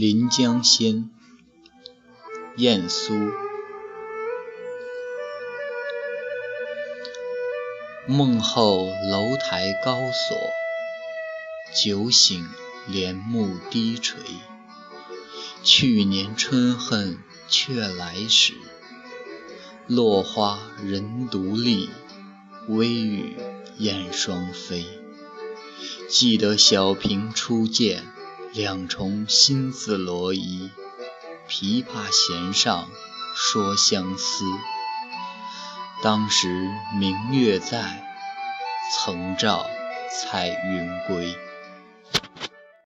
临江仙·晏殊。梦后楼台高锁，酒醒帘幕低垂。去年春恨却来时，落花人独立，微雨燕双飞。记得小平初见。两重心字罗衣，琵琶弦上说相思。当时明月在，曾照彩云归。